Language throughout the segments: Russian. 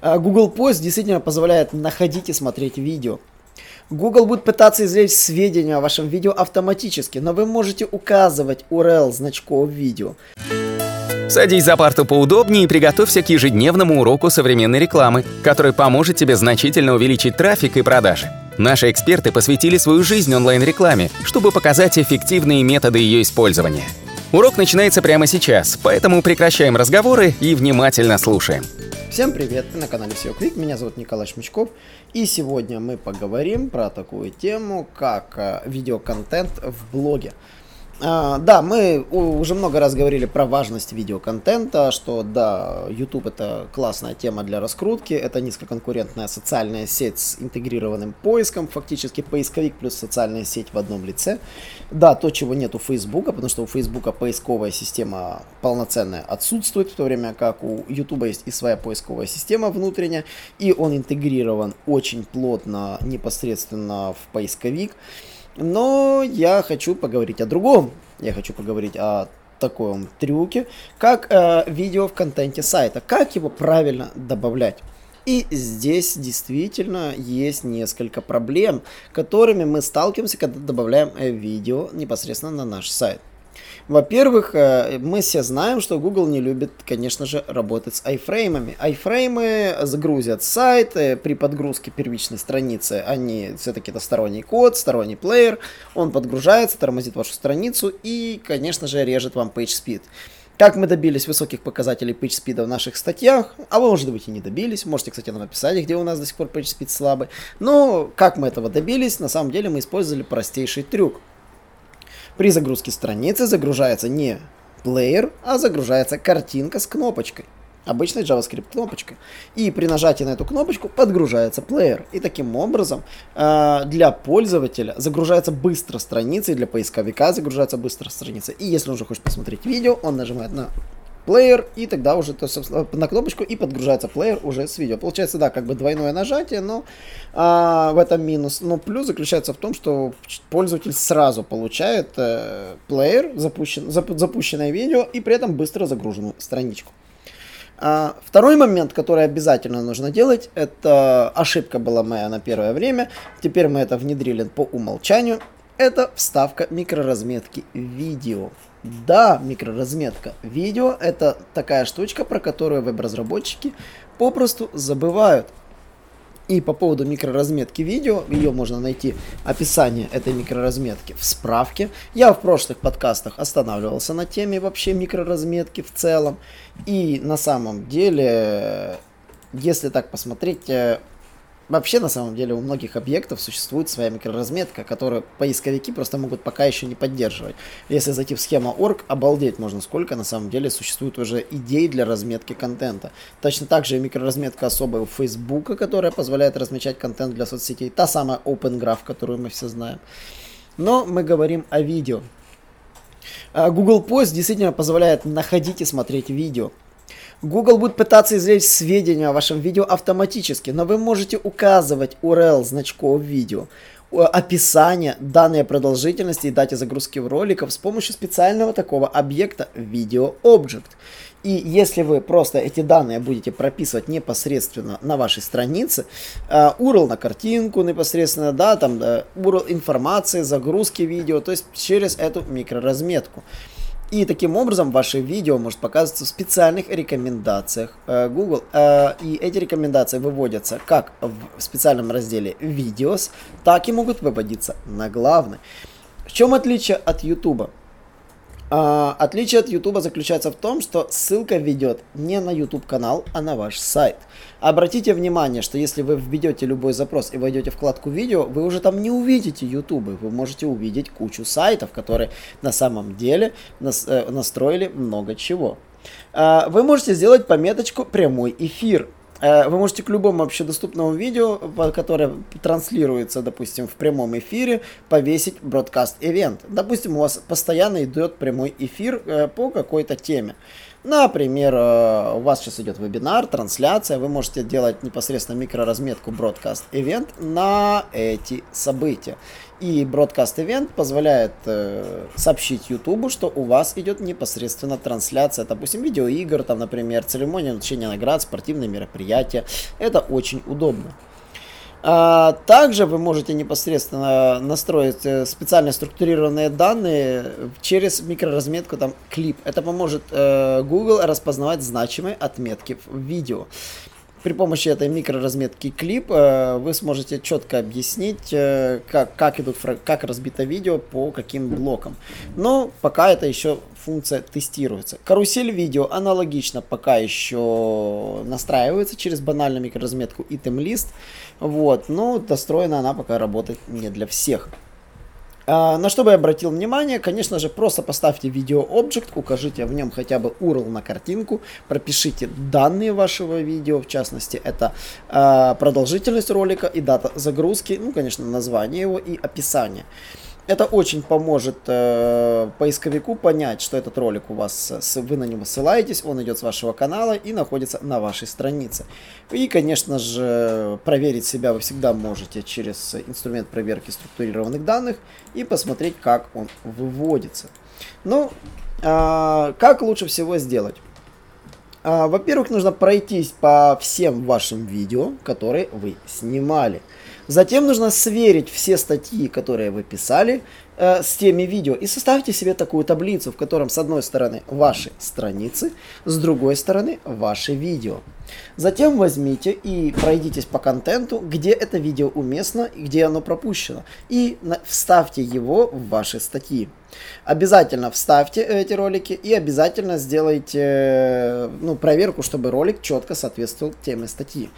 А, Google Post действительно позволяет находить и смотреть видео. Google будет пытаться извлечь сведения о вашем видео автоматически, но вы можете указывать URL значков видео. Садись за парту поудобнее и приготовься к ежедневному уроку современной рекламы, который поможет тебе значительно увеличить трафик и продажи. Наши эксперты посвятили свою жизнь онлайн-рекламе, чтобы показать эффективные методы ее использования. Урок начинается прямо сейчас, поэтому прекращаем разговоры и внимательно слушаем. Всем привет, на канале SEO Quick, меня зовут Николай Шмичков, и сегодня мы поговорим про такую тему, как э, видеоконтент в блоге. А, да, мы уже много раз говорили про важность видеоконтента, что да, YouTube это классная тема для раскрутки, это низкоконкурентная социальная сеть с интегрированным поиском, фактически поисковик плюс социальная сеть в одном лице. Да, то, чего нет у Facebook, потому что у Facebook поисковая система полноценная отсутствует, в то время как у YouTube есть и своя поисковая система внутренняя, и он интегрирован очень плотно непосредственно в поисковик. Но я хочу поговорить о другом. Я хочу поговорить о таком трюке, как э, видео в контенте сайта. Как его правильно добавлять. И здесь действительно есть несколько проблем, которыми мы сталкиваемся, когда добавляем э, видео непосредственно на наш сайт. Во-первых, э, мы все знаем, что Google не любит, конечно же, работать с айфреймами. Айфреймы загрузят сайт, э, при подгрузке первичной страницы они все-таки это сторонний код, сторонний плеер, он подгружается, тормозит вашу страницу и, конечно же, режет вам PageSpeed. Как мы добились высоких показателей PageSpeed в наших статьях, а вы, может быть, и не добились, можете, кстати, нам написать, где у нас до сих пор PageSpeed слабый. Но как мы этого добились, на самом деле мы использовали простейший трюк. При загрузке страницы загружается не плеер, а загружается картинка с кнопочкой. Обычной JavaScript кнопочкой. И при нажатии на эту кнопочку подгружается плеер. И таким образом э, для пользователя загружается быстро страница, и для поисковика загружается быстро страница. И если он уже хочет посмотреть видео, он нажимает на плеер, и тогда уже то, собственно, на кнопочку и подгружается плеер уже с видео. Получается, да, как бы двойное нажатие, но а, в этом минус. Но плюс заключается в том, что пользователь сразу получает э, плеер, запущен, зап, запущенное видео, и при этом быстро загруженную страничку. А, второй момент, который обязательно нужно делать, это ошибка была моя на первое время, теперь мы это внедрили по умолчанию, это вставка микроразметки видео. Да, микроразметка видео это такая штучка, про которую веб-разработчики попросту забывают. И по поводу микроразметки видео, ее можно найти описание этой микроразметки в справке. Я в прошлых подкастах останавливался на теме вообще микроразметки в целом. И на самом деле, если так посмотреть, э, Вообще, на самом деле, у многих объектов существует своя микроразметка, которую поисковики просто могут пока еще не поддерживать. Если зайти в схему org, обалдеть можно, сколько на самом деле существует уже идей для разметки контента. Точно так же и микроразметка особая у Facebook, которая позволяет размечать контент для соцсетей. Та самая Open Graph, которую мы все знаем. Но мы говорим о видео. А, Google Post действительно позволяет находить и смотреть видео. Google будет пытаться извлечь сведения о вашем видео автоматически, но вы можете указывать URL значков видео, описание, данные продолжительности и дате загрузки роликов с помощью специального такого объекта Video Object. И если вы просто эти данные будете прописывать непосредственно на вашей странице, URL на картинку непосредственно, да, там URL информации, загрузки видео, то есть через эту микроразметку. И таким образом ваше видео может показываться в специальных рекомендациях э, Google. Э, и эти рекомендации выводятся как в специальном разделе «Видеос», так и могут выводиться на главный. В чем отличие от YouTube? А, отличие от YouTube заключается в том, что ссылка ведет не на YouTube канал, а на ваш сайт. Обратите внимание, что если вы введете любой запрос и войдете в вкладку видео, вы уже там не увидите YouTube, вы можете увидеть кучу сайтов, которые на самом деле э, настроили много чего. А, вы можете сделать пометочку прямой эфир. Э, вы можете к любому общедоступному видео, которое транслируется, допустим, в прямом эфире, повесить бродкаст ивент. Допустим, у вас постоянно идет прямой эфир э, по какой-то теме. Например, э, у вас сейчас идет вебинар, трансляция, вы можете делать непосредственно микроразметку Broadcast Event на эти события. И Broadcast Event позволяет э, сообщить YouTube, что у вас идет непосредственно трансляция, допустим, видеоигр, там, например, церемония вручения наград, спортивные мероприятия. Это очень удобно. А, также вы можете непосредственно настроить э, специально структурированные данные через микроразметку там клип. Это поможет э, Google распознавать значимые отметки в видео. При помощи этой микроразметки клип э, вы сможете четко объяснить, как, как, идут, как разбито видео по каким блокам. Но пока это еще функция тестируется. Карусель видео аналогично пока еще настраивается через банальную микроразметку item list. Вот, но достроена она пока работает не для всех. А, на что бы я обратил внимание, конечно же, просто поставьте видео объект, укажите в нем хотя бы URL на картинку, пропишите данные вашего видео, в частности, это а, продолжительность ролика и дата загрузки, ну, конечно, название его и описание. Это очень поможет э, поисковику понять, что этот ролик у вас, с, вы на него ссылаетесь, он идет с вашего канала и находится на вашей странице. И, конечно же, проверить себя вы всегда можете через инструмент проверки структурированных данных и посмотреть, как он выводится. Ну, э, как лучше всего сделать? Э, во-первых, нужно пройтись по всем вашим видео, которые вы снимали. Затем нужно сверить все статьи, которые вы писали, э, с теми видео. И составьте себе такую таблицу, в котором с одной стороны ваши страницы, с другой стороны ваши видео. Затем возьмите и пройдитесь по контенту, где это видео уместно и где оно пропущено. И вставьте его в ваши статьи. Обязательно вставьте эти ролики и обязательно сделайте э, ну, проверку, чтобы ролик четко соответствовал теме статьи.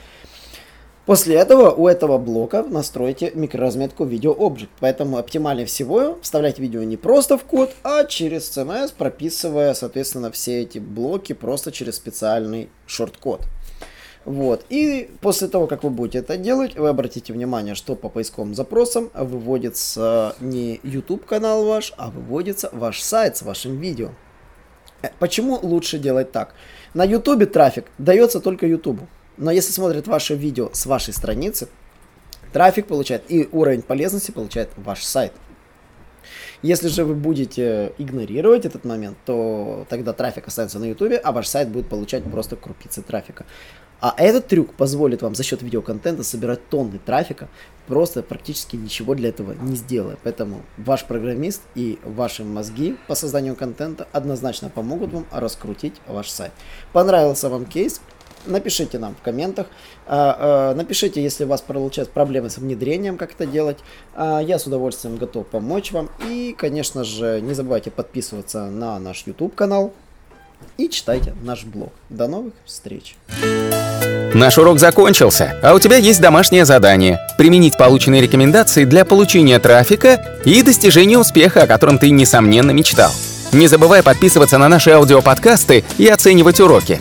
После этого у этого блока настройте микроразметку видео Object. Поэтому оптимальнее всего вставлять видео не просто в код, а через CMS, прописывая, соответственно, все эти блоки просто через специальный шорт-код. Вот. И после того, как вы будете это делать, вы обратите внимание, что по поисковым запросам выводится не YouTube канал ваш, а выводится ваш сайт с вашим видео. Э, почему лучше делать так? На YouTube трафик дается только YouTube. Но если смотрят ваше видео с вашей страницы, трафик получает и уровень полезности получает ваш сайт. Если же вы будете игнорировать этот момент, то тогда трафик останется на YouTube, а ваш сайт будет получать просто крупицы трафика. А этот трюк позволит вам за счет видеоконтента собирать тонны трафика, просто практически ничего для этого не сделая. Поэтому ваш программист и ваши мозги по созданию контента однозначно помогут вам раскрутить ваш сайт. Понравился вам кейс? Напишите нам в комментах. А, а, напишите, если у вас получаются проблемы с внедрением, как это делать. А, я с удовольствием готов помочь вам. И, конечно же, не забывайте подписываться на наш YouTube канал и читайте наш блог. До новых встреч! Наш урок закончился, а у тебя есть домашнее задание – применить полученные рекомендации для получения трафика и достижения успеха, о котором ты, несомненно, мечтал. Не забывай подписываться на наши аудиоподкасты и оценивать уроки.